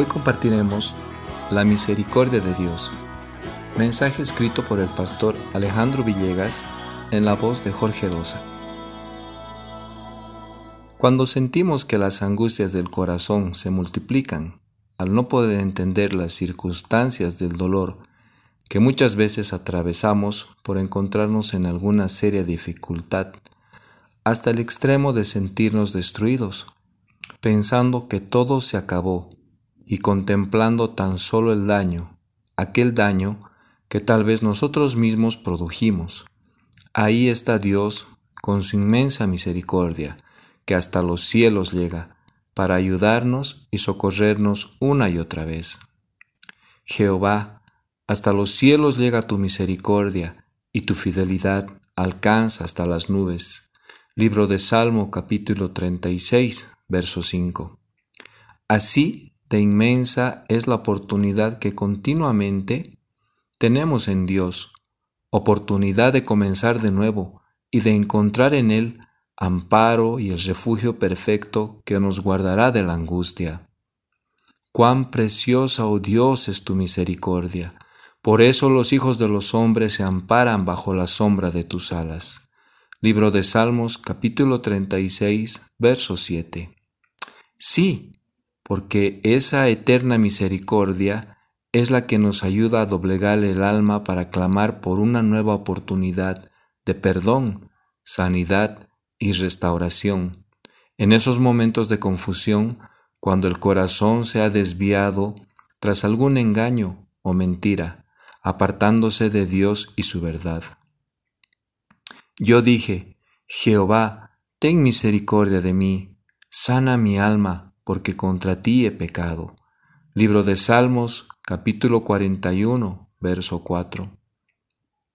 Hoy compartiremos La misericordia de Dios, mensaje escrito por el pastor Alejandro Villegas en la voz de Jorge Rosa. Cuando sentimos que las angustias del corazón se multiplican al no poder entender las circunstancias del dolor que muchas veces atravesamos por encontrarnos en alguna seria dificultad, hasta el extremo de sentirnos destruidos, pensando que todo se acabó y contemplando tan solo el daño, aquel daño que tal vez nosotros mismos produjimos. Ahí está Dios con su inmensa misericordia, que hasta los cielos llega, para ayudarnos y socorrernos una y otra vez. Jehová, hasta los cielos llega tu misericordia, y tu fidelidad alcanza hasta las nubes. Libro de Salmo capítulo 36, verso 5. Así de inmensa es la oportunidad que continuamente tenemos en Dios, oportunidad de comenzar de nuevo y de encontrar en Él amparo y el refugio perfecto que nos guardará de la angustia. Cuán preciosa, oh Dios, es tu misericordia. Por eso los hijos de los hombres se amparan bajo la sombra de tus alas. Libro de Salmos capítulo 36, verso 7. Sí, porque esa eterna misericordia es la que nos ayuda a doblegar el alma para clamar por una nueva oportunidad de perdón, sanidad y restauración. En esos momentos de confusión, cuando el corazón se ha desviado tras algún engaño o mentira, apartándose de Dios y su verdad. Yo dije, Jehová, ten misericordia de mí, sana mi alma, porque contra ti he pecado. Libro de Salmos, capítulo 41, verso 4.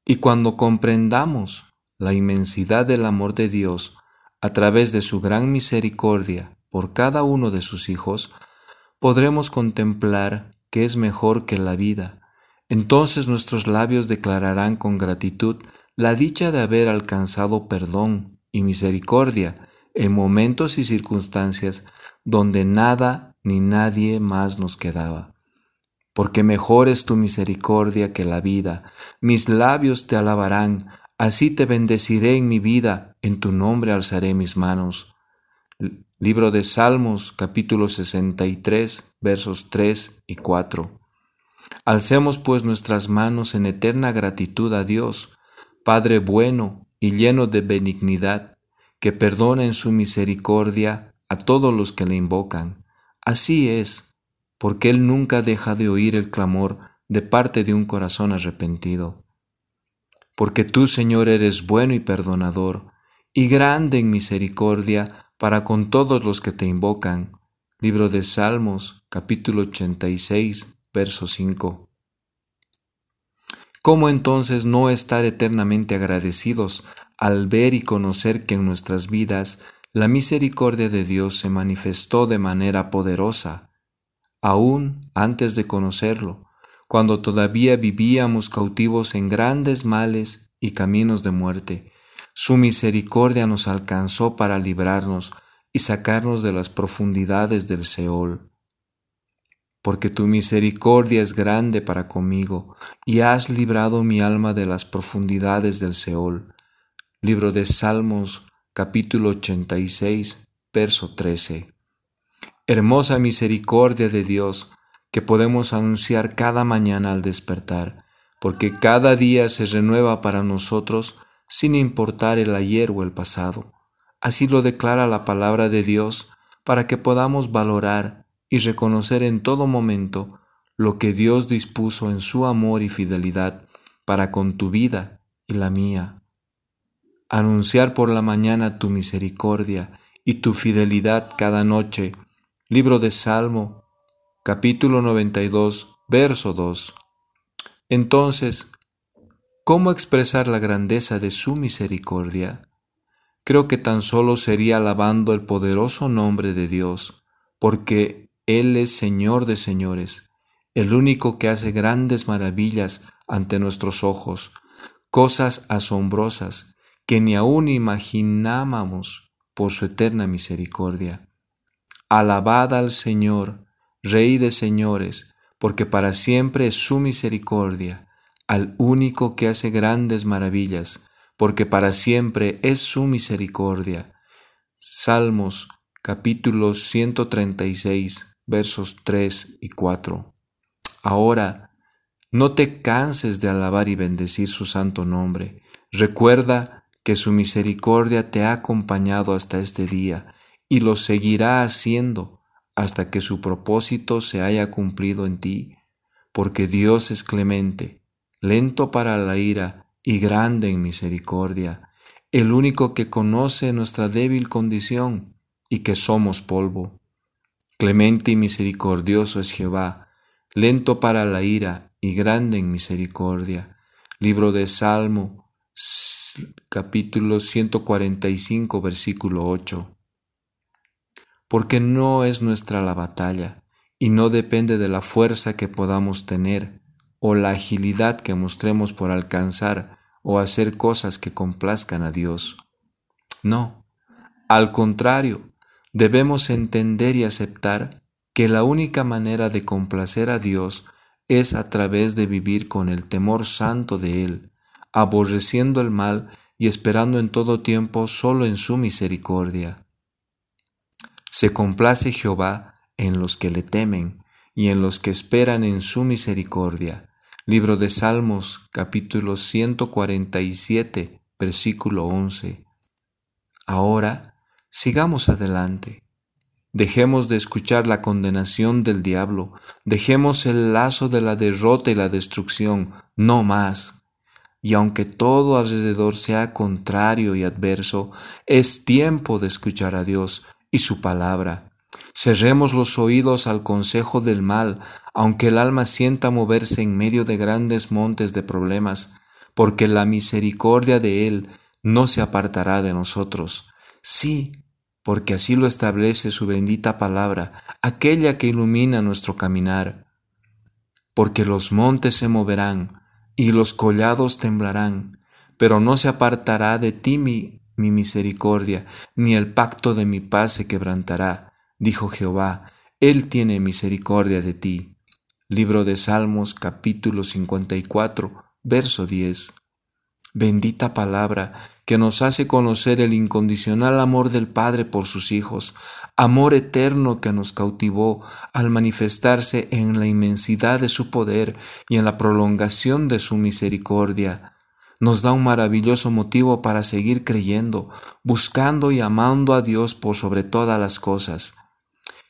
Y cuando comprendamos la inmensidad del amor de Dios a través de su gran misericordia por cada uno de sus hijos, podremos contemplar que es mejor que la vida. Entonces nuestros labios declararán con gratitud la dicha de haber alcanzado perdón y misericordia en momentos y circunstancias donde nada ni nadie más nos quedaba. Porque mejor es tu misericordia que la vida, mis labios te alabarán, así te bendeciré en mi vida, en tu nombre alzaré mis manos. Libro de Salmos capítulo 63 versos 3 y 4. Alcemos pues nuestras manos en eterna gratitud a Dios, Padre bueno y lleno de benignidad, que perdona en su misericordia a todos los que le invocan. Así es, porque Él nunca deja de oír el clamor de parte de un corazón arrepentido. Porque tú, Señor, eres bueno y perdonador, y grande en misericordia para con todos los que te invocan. Libro de Salmos, capítulo 86, verso 5. ¿Cómo entonces no estar eternamente agradecidos al ver y conocer que en nuestras vidas la misericordia de Dios se manifestó de manera poderosa, aún antes de conocerlo, cuando todavía vivíamos cautivos en grandes males y caminos de muerte. Su misericordia nos alcanzó para librarnos y sacarnos de las profundidades del Seol. Porque tu misericordia es grande para conmigo, y has librado mi alma de las profundidades del Seol. Libro de Salmos capítulo 86, verso 13. Hermosa misericordia de Dios que podemos anunciar cada mañana al despertar, porque cada día se renueva para nosotros sin importar el ayer o el pasado. Así lo declara la palabra de Dios para que podamos valorar y reconocer en todo momento lo que Dios dispuso en su amor y fidelidad para con tu vida y la mía anunciar por la mañana tu misericordia y tu fidelidad cada noche. Libro de Salmo, capítulo 92, verso 2. Entonces, ¿cómo expresar la grandeza de su misericordia? Creo que tan solo sería alabando el poderoso nombre de Dios, porque Él es Señor de señores, el único que hace grandes maravillas ante nuestros ojos, cosas asombrosas que ni aún imaginábamos por su eterna misericordia. Alabad al Señor, Rey de señores, porque para siempre es su misericordia, al único que hace grandes maravillas, porque para siempre es su misericordia. Salmos capítulo 136 versos 3 y 4. Ahora, no te canses de alabar y bendecir su santo nombre. Recuerda que su misericordia te ha acompañado hasta este día y lo seguirá haciendo hasta que su propósito se haya cumplido en ti, porque Dios es clemente, lento para la ira y grande en misericordia, el único que conoce nuestra débil condición y que somos polvo. Clemente y misericordioso es Jehová, lento para la ira y grande en misericordia. Libro de Salmo, capítulo 145, versículo 8 porque no es nuestra la batalla y no depende de la fuerza que podamos tener o la agilidad que mostremos por alcanzar o hacer cosas que complazcan a Dios. No, al contrario, debemos entender y aceptar que la única manera de complacer a Dios es a través de vivir con el temor santo de Él, aborreciendo el mal y esperando en todo tiempo solo en su misericordia. Se complace Jehová en los que le temen y en los que esperan en su misericordia. Libro de Salmos capítulo 147 versículo 11. Ahora, sigamos adelante. Dejemos de escuchar la condenación del diablo, dejemos el lazo de la derrota y la destrucción, no más. Y aunque todo alrededor sea contrario y adverso, es tiempo de escuchar a Dios, y su palabra. Cerremos los oídos al consejo del mal, aunque el alma sienta moverse en medio de grandes montes de problemas, porque la misericordia de Él no se apartará de nosotros. Sí, porque así lo establece su bendita palabra, aquella que ilumina nuestro caminar. Porque los montes se moverán y los collados temblarán, pero no se apartará de ti mi mi misericordia, ni el pacto de mi paz se quebrantará, dijo Jehová, Él tiene misericordia de ti. Libro de Salmos capítulo 54, verso 10. Bendita palabra que nos hace conocer el incondicional amor del Padre por sus hijos, amor eterno que nos cautivó al manifestarse en la inmensidad de su poder y en la prolongación de su misericordia nos da un maravilloso motivo para seguir creyendo, buscando y amando a Dios por sobre todas las cosas.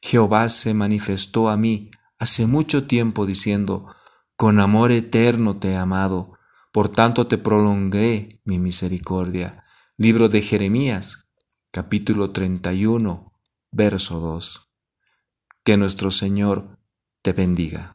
Jehová se manifestó a mí hace mucho tiempo diciendo, con amor eterno te he amado, por tanto te prolongué mi misericordia. Libro de Jeremías, capítulo 31, verso 2. Que nuestro Señor te bendiga.